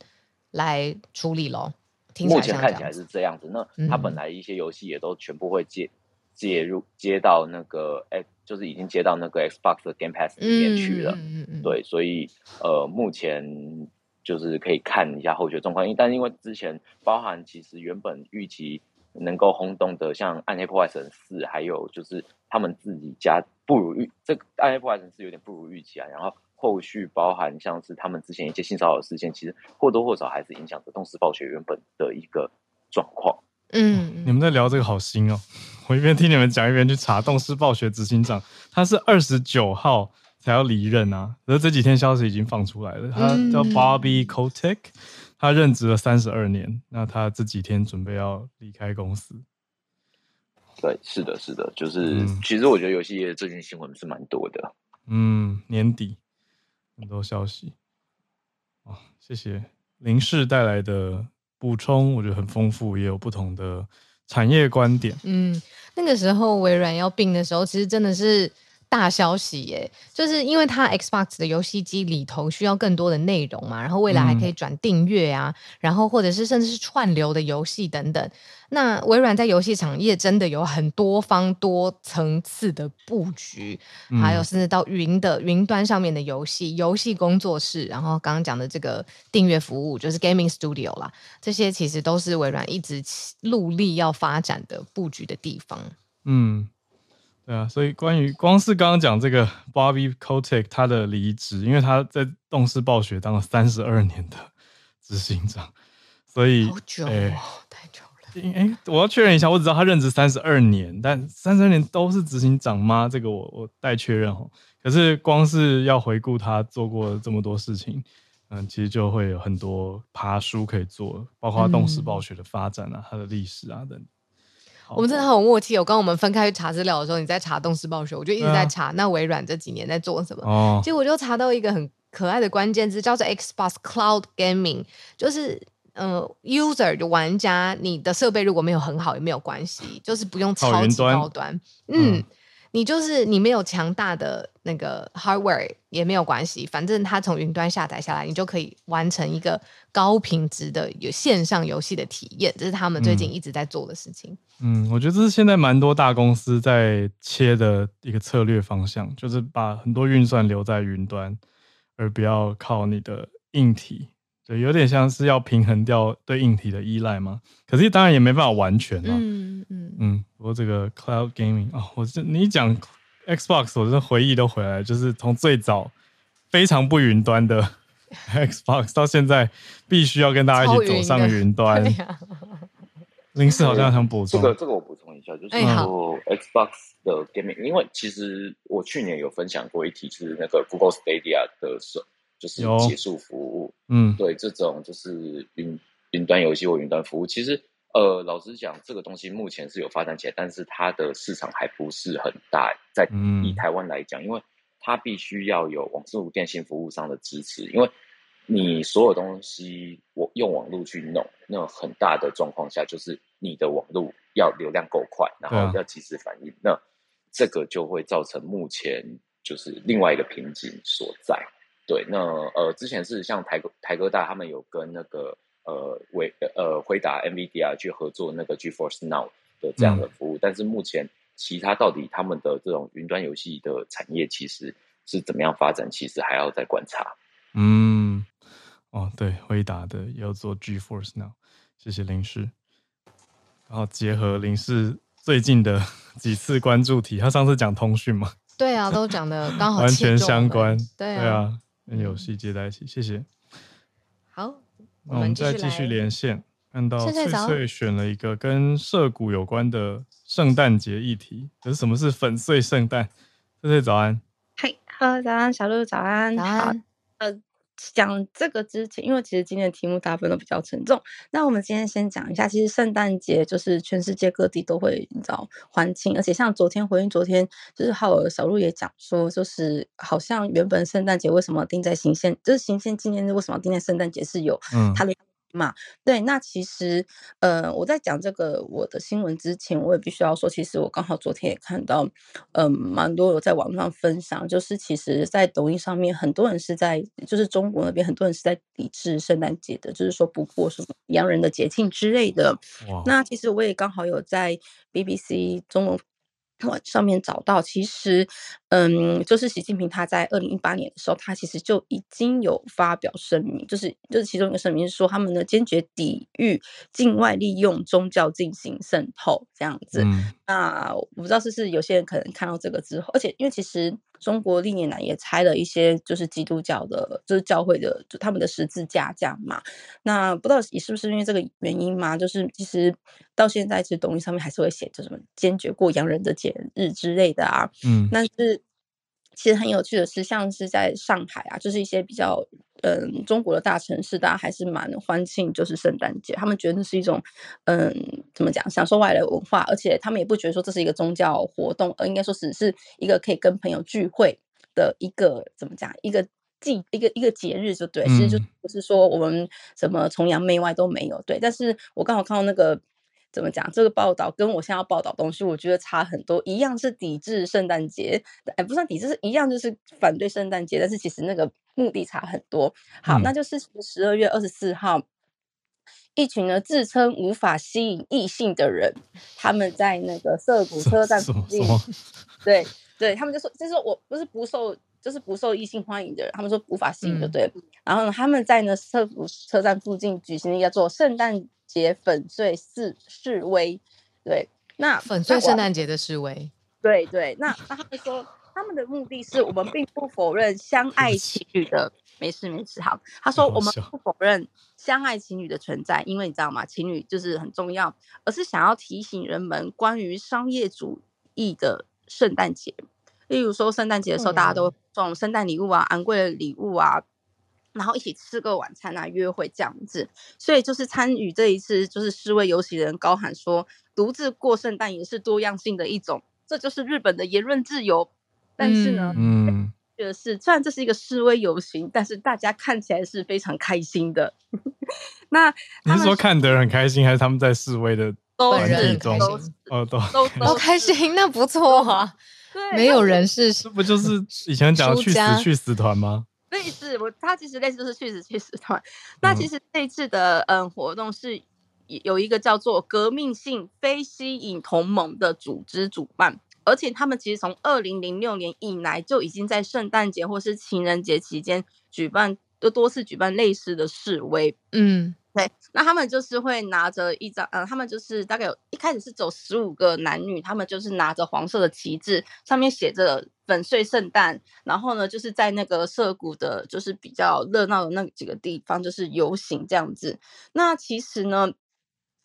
B: 来处理咯。
C: 目前看起来是这样子，那他本来一些游戏也都全部会接接入接到那个哎。就是已经接到那个 Xbox 的 Game Pass 里面去了，嗯嗯嗯、对，所以呃，目前就是可以看一下后续状况。因但因为之前包含其实原本预期能够轰动的，像《暗黑破坏神四》，还有就是他们自己家不如预，这个《暗黑破坏神四》有点不如预期啊。然后后续包含像是他们之前一些性骚扰事件，其实或多或少还是影响着动视暴雪原本的一个状况。
B: 嗯，
A: 你们在聊这个好新哦！我一边听你们讲，一边去查动视暴雪执行长，他是二十九号才要离任啊。而这几天消息已经放出来了，他叫 Bobby Kotick，他任职了三十二年，那他这几天准备要离开公司。
C: 对，是的，是的，就是、嗯、其实我觉得游戏业最近新闻是蛮多的。
A: 嗯，年底很多消息。哦，谢谢林氏带来的。补充，我觉得很丰富，也有不同的产业观点。
B: 嗯，那个时候微软要并的时候，其实真的是。大消息耶，就是因为它 Xbox 的游戏机里头需要更多的内容嘛，然后未来还可以转订阅啊，嗯、然后或者是甚至是串流的游戏等等。那微软在游戏产业真的有很多方多层次的布局，嗯、还有甚至到云的云端上面的游戏、游戏工作室，然后刚刚讲的这个订阅服务就是 Gaming Studio 啦，这些其实都是微软一直努力要发展的布局的地方。
A: 嗯。对啊，所以关于光是刚刚讲这个 Bobby Kotick 他的离职，因为他在动视暴雪当了三十二年的执行长，所以
B: 好久哦，欸、太久了。
A: 哎、欸，我要确认一下，我只知道他任职三十二年，但三十二年都是执行长吗？这个我我待确认哦。可是光是要回顾他做过这么多事情，嗯，其实就会有很多爬书可以做，包括动视暴雪的发展啊，它的历史啊等。
B: 我们真的很有默契。我刚我们分开去查资料的时候，你在查动视暴雪，我就一直在查、啊、那微软这几年在做什么。哦，结果我就查到一个很可爱的关键字，叫做 Xbox Cloud Gaming，就是呃，user 的玩家，你的设备如果没有很好也没有关系，就是不用超级高端，嗯。嗯你就是你没有强大的那个 hardware 也没有关系，反正它从云端下载下来，你就可以完成一个高品质的有线上游戏的体验，这是他们最近一直在做的事情。
A: 嗯，我觉得这是现在蛮多大公司在切的一个策略方向，就是把很多运算留在云端，而不要靠你的硬体。对，有点像是要平衡掉对硬体的依赖嘛。可是当然也没办法完全啊。嗯嗯嗯。不过这个 cloud gaming 啊、哦，我这你一讲 Xbox，我这回忆都回来，就是从最早非常不云端的 Xbox，到现在必须要跟大家一起走上云端。林氏好像想补充，
C: 这个这个我补充一下，就是说 Xbox 的 gaming，因为其实我去年有分享过一题，是那个 Google Stadia 的时就是结束服务，嗯，对，这种就是云云端游戏或云端服务，其实呃，老实讲，这个东西目前是有发展起来，但是它的市场还不是很大，在以台湾来讲，因为它必须要有网速电信服务商的支持，因为你所有东西我用网络去弄，那很大的状况下，就是你的网络要流量够快，然后要及时反应，那这个就会造成目前就是另外一个瓶颈所在。对，那呃，之前是像台台哥大他们有跟那个呃为呃回答 NVIDIA 去合作那个 GeForce Now 的这样的服务，嗯、但是目前其他到底他们的这种云端游戏的产业其实是怎么样发展，其实还要再观察。
A: 嗯，哦，对，回答的要做 GeForce Now，谢谢林氏。然后结合林氏最近的 几次关注题，他上次讲通讯嘛？
B: 对啊，都讲的刚好
A: 完全相关。
B: 对啊。
A: 对啊跟游戏接在一起，谢谢。
B: 好，
A: 那我们再继续连线，看到翠翠选了一个跟涉谷有关的圣诞节议题。可是什么是粉碎圣诞？翠翠早安。
D: 嗨，Hello，早安，小鹿早安。早安。好，呃。讲这个之前，因为其实今天的题目大部分都比较沉重。那我们今天先讲一下，其实圣诞节就是全世界各地都会你知道欢庆，而且像昨天回应昨天，就是浩尔小鹿也讲说，就是好像原本圣诞节为什么定在行宪，就是行宪纪念日为什么定在圣诞节是有它的。嘛，对，那其实，呃，我在讲这个我的新闻之前，我也必须要说，其实我刚好昨天也看到，嗯、呃，蛮多有在网上分享，就是其实，在抖音上面，很多人是在，就是中国那边很多人是在抵制圣诞节的，就是说不过什么洋人的节庆之类的。那其实我也刚好有在 BBC 中文。上面找到，其实，嗯，就是习近平他在二零一八年的时候，他其实就已经有发表声明，就是就是其中一个声明是说，他们呢坚决抵御境外利用宗教进行渗透这样子。嗯、那我不知道是不是有些人可能看到这个之后，而且因为其实。中国历年来也拆了一些，就是基督教的，就是教会的，就他们的十字架这样嘛。那不知道你是不是因为这个原因嘛？就是其实到现在，其实抖音上面还是会写着什么坚决过洋人的节日之类的啊。嗯，但是其实很有趣的是，像是在上海啊，就是一些比较。嗯，中国的大城市，大家还是蛮欢庆，就是圣诞节。他们觉得那是一种，嗯，怎么讲，享受外来文化，而且他们也不觉得说这是一个宗教活动，而应该说只是一个可以跟朋友聚会的一个怎么讲，一个季，一个一个节日，就对。其实就不是说我们什么崇洋媚外都没有，对。但是我刚好看到那个。怎么讲？这个报道跟我现在要报道东西，我觉得差很多。一样是抵制圣诞节，哎，不算抵制，是一样就是反对圣诞节，但是其实那个目的差很多。好，嗯、那就是十二月二十四号，一群呢自称无法吸引异性的人，他们在那个涩谷车站附近，对对，他们就说，就是我不是不受，就是不受异性欢迎的人，他们说无法吸引的，对。嗯、然后呢，他们在呢涩谷车站附近举行了一个做圣诞。节粉碎示示威，对，那
B: 粉碎圣诞节的示威，
D: 对对，那那他们说他们的目的是我们并不否认相爱情侣的，没事没事，好，他说我们不否认相爱情侣的存在，因为你知道吗？情侣就是很重要，而是想要提醒人们关于商业主义的圣诞节，例如说圣诞节的时候，大家都送圣诞礼物啊，昂贵的礼物啊。然后一起吃个晚餐啊，约会这样子，所以就是参与这一次就是示威游行的人高喊说，独自过圣诞也是多样性的一种，这就是日本的言论自由。但是呢，嗯，就是虽然这是一个示威游行，但是大家看起来是非常开心的。那
A: 你是说看的人很开心，还是他们在示威的
B: 都很
A: 开心？哦，都
B: 都都开心，那不错啊。对，没有人是，
A: 这不就是以前讲的去死去死团吗？
D: 类似，我他其实类似就是去死去死团。那其实这一次的嗯活动是有一个叫做革命性非吸引同盟的组织主办。而且他们其实从二零零六年以来就已经在圣诞节或是情人节期间举办，都多次举办类似的示威。嗯，对。那他们就是会拿着一张，呃，他们就是大概有一开始是走十五个男女，他们就是拿着黄色的旗帜，上面写着“粉碎圣诞”，然后呢，就是在那个涩谷的，就是比较热闹的那几个地方，就是游行这样子。那其实呢，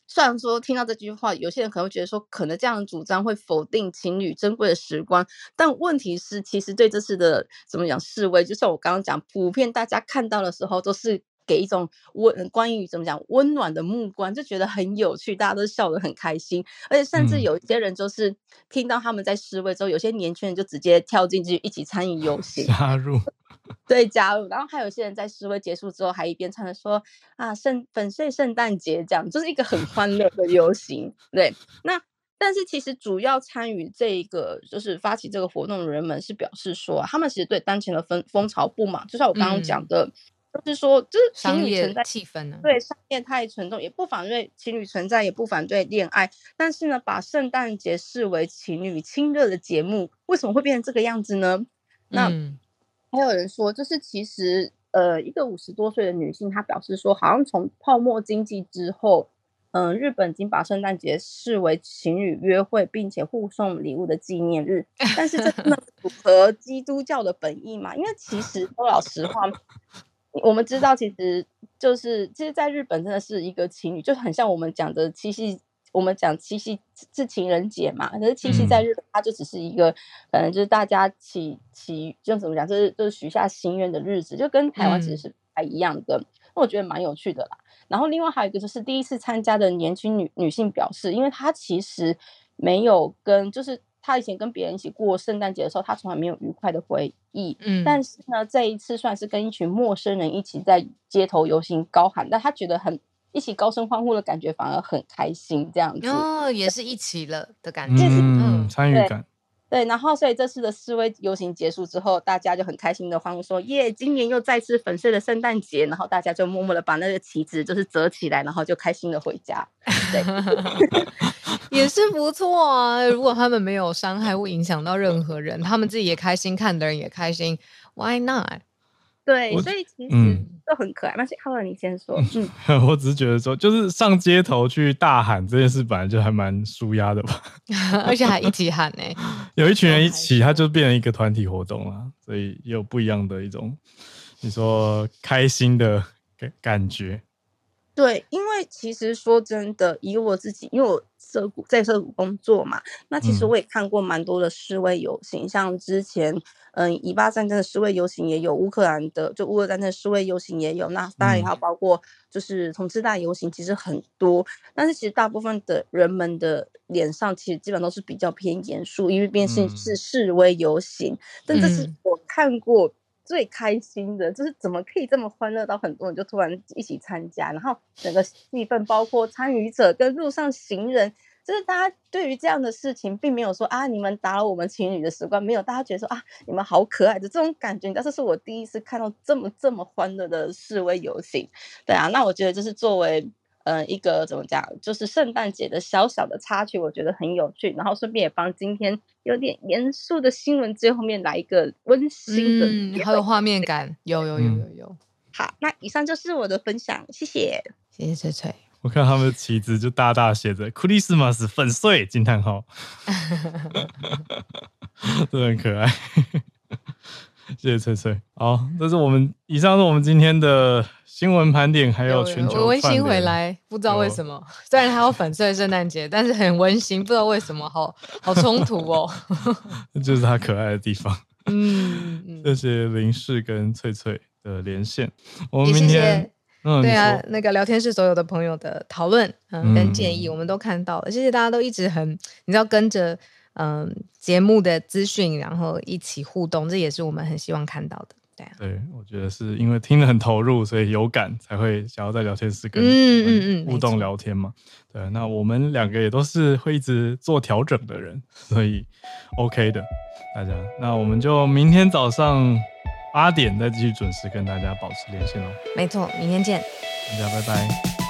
D: 虽然说听到这句话，有些人可能会觉得说，可能这样的主张会否定情侣珍贵的时光。但问题是，其实对这次的怎么讲示威，就像我刚刚讲，普遍大家看到的时候，都是给一种温关于怎么讲温暖的目光，就觉得很有趣，大家都笑得很开心。而且甚至有一些人就是听到他们在示威之后，有些年轻人就直接跳进去一起参与游行，
A: 加入。
D: 对，加入，然后还有些人在示威结束之后，还一边唱着说啊，圣粉碎圣诞节，这样就是一个很欢乐的游行。对，那但是其实主要参与这个就是发起这个活动的人们是表示说，他们其实对当前的风风潮不满，就像我刚刚讲的，嗯、就是说就是情侣存在
B: 气氛呢，
D: 对，商业太沉重，也不反对情侣存在，也不反对恋爱，但是呢，把圣诞节视为情侣亲热的节目，为什么会变成这个样子呢？那。嗯还有人说，就是其实，呃，一个五十多岁的女性，她表示说，好像从泡沫经济之后，嗯、呃，日本已经把圣诞节视为情侣约会并且互送礼物的纪念日。但是这真的符合基督教的本意嘛？因为其实说老实话，我们知道，其实就是，其实，在日本真的是一个情侣，就很像我们讲的七夕。我们讲七夕是情人节嘛，可是七夕在日本，它就只是一个，可能就是大家祈祈，就怎么讲，就是就是许下心愿的日子，就跟台湾其实是不太一样的。那、嗯、我觉得蛮有趣的啦。然后另外还有一个就是第一次参加的年轻女女性表示，因为她其实没有跟，就是她以前跟别人一起过圣诞节的时候，她从来没有愉快的回忆。嗯，但是呢，这一次算是跟一群陌生人一起在街头游行高喊，但她觉得很。一起高声欢呼的感觉反而很开心，这样子
B: 哦，也是一起了的感觉，
A: 嗯，参与感
D: 对。然后所以这次的示威游行结束之后，大家就很开心的欢呼说：“耶，今年又再次粉碎了圣诞节。”然后大家就默默的把那个旗子就是折起来，然后就开心的回家。对，
B: 也是不错啊。如果他们没有伤害或影响到任何人，他们自己也开心，看的人也开心，Why not？
D: 对，所以其实都很可爱。那好了，你先说。
A: 嗯，我只是觉得说，就是上街头去大喊这件事，本来就还蛮舒压的吧。
B: 而且还一起喊呢，
A: 有一群人一起，它就变成一个团体活动了，所以也有不一样的一种，你说开心的感感觉。
D: 对，因为其实说真的，以我自己，因为我涩谷在涩谷工作嘛，那其实我也看过蛮多的示威游行，嗯、像之前。嗯，以巴战争的示威游行也有，乌克兰的就乌俄战争的示威游行也有，那当然也还包括就是同志大游行，其实很多。但是其实大部分的人们的脸上其实基本都是比较偏严肃，因为毕竟是示威游行。嗯、但这是我看过最开心的，就是怎么可以这么欢乐到很多人就突然一起参加，然后整个气氛包括参与者跟路上行人。就是大家对于这样的事情，并没有说啊，你们打扰我们情侣的时光，没有，大家觉得说啊，你们好可爱的这种感觉。但是是我第一次看到这么这么欢乐的示威游行，对啊，那我觉得这是作为呃一个怎么讲，就是圣诞节的小小的插曲，我觉得很有趣。然后顺便也帮今天有点严肃的新闻最后面来一个温馨的，
B: 嗯，好有画面感，有有有有有，有。
D: 好，那以上就是我的分享，谢谢，
B: 谢谢翠翠。
A: 我看他们的旗子就大大写着 “Christmas 粉碎”惊叹号，真的很可爱。谢谢翠翠。好，这是我们以上是我们今天的新闻盘点，还有全球
B: 温馨回来。不知道为什么，虽然还有粉碎圣诞节，但是很温馨。不知道为什么，好好冲突哦。
A: 这就是他可爱的地方。
B: 嗯，
A: 谢谢林氏跟翠翠的连线。我们明天。嗯，
B: 对啊，那个聊天室所有的朋友的讨论，嗯，跟建议我们都看到了，谢谢大家都一直很，你知道跟着嗯节目的资讯，然后一起互动，这也是我们很希望看到的。对啊，
A: 对，我觉得是因为听得很投入，所以有感才会想要在聊天室跟嗯嗯嗯互动聊天嘛。对，那我们两个也都是会一直做调整的人，所以 OK 的，大家。那我们就明天早上八点再继续准时跟大家保持连线哦。
B: 没错，明天见，
A: 大家拜拜。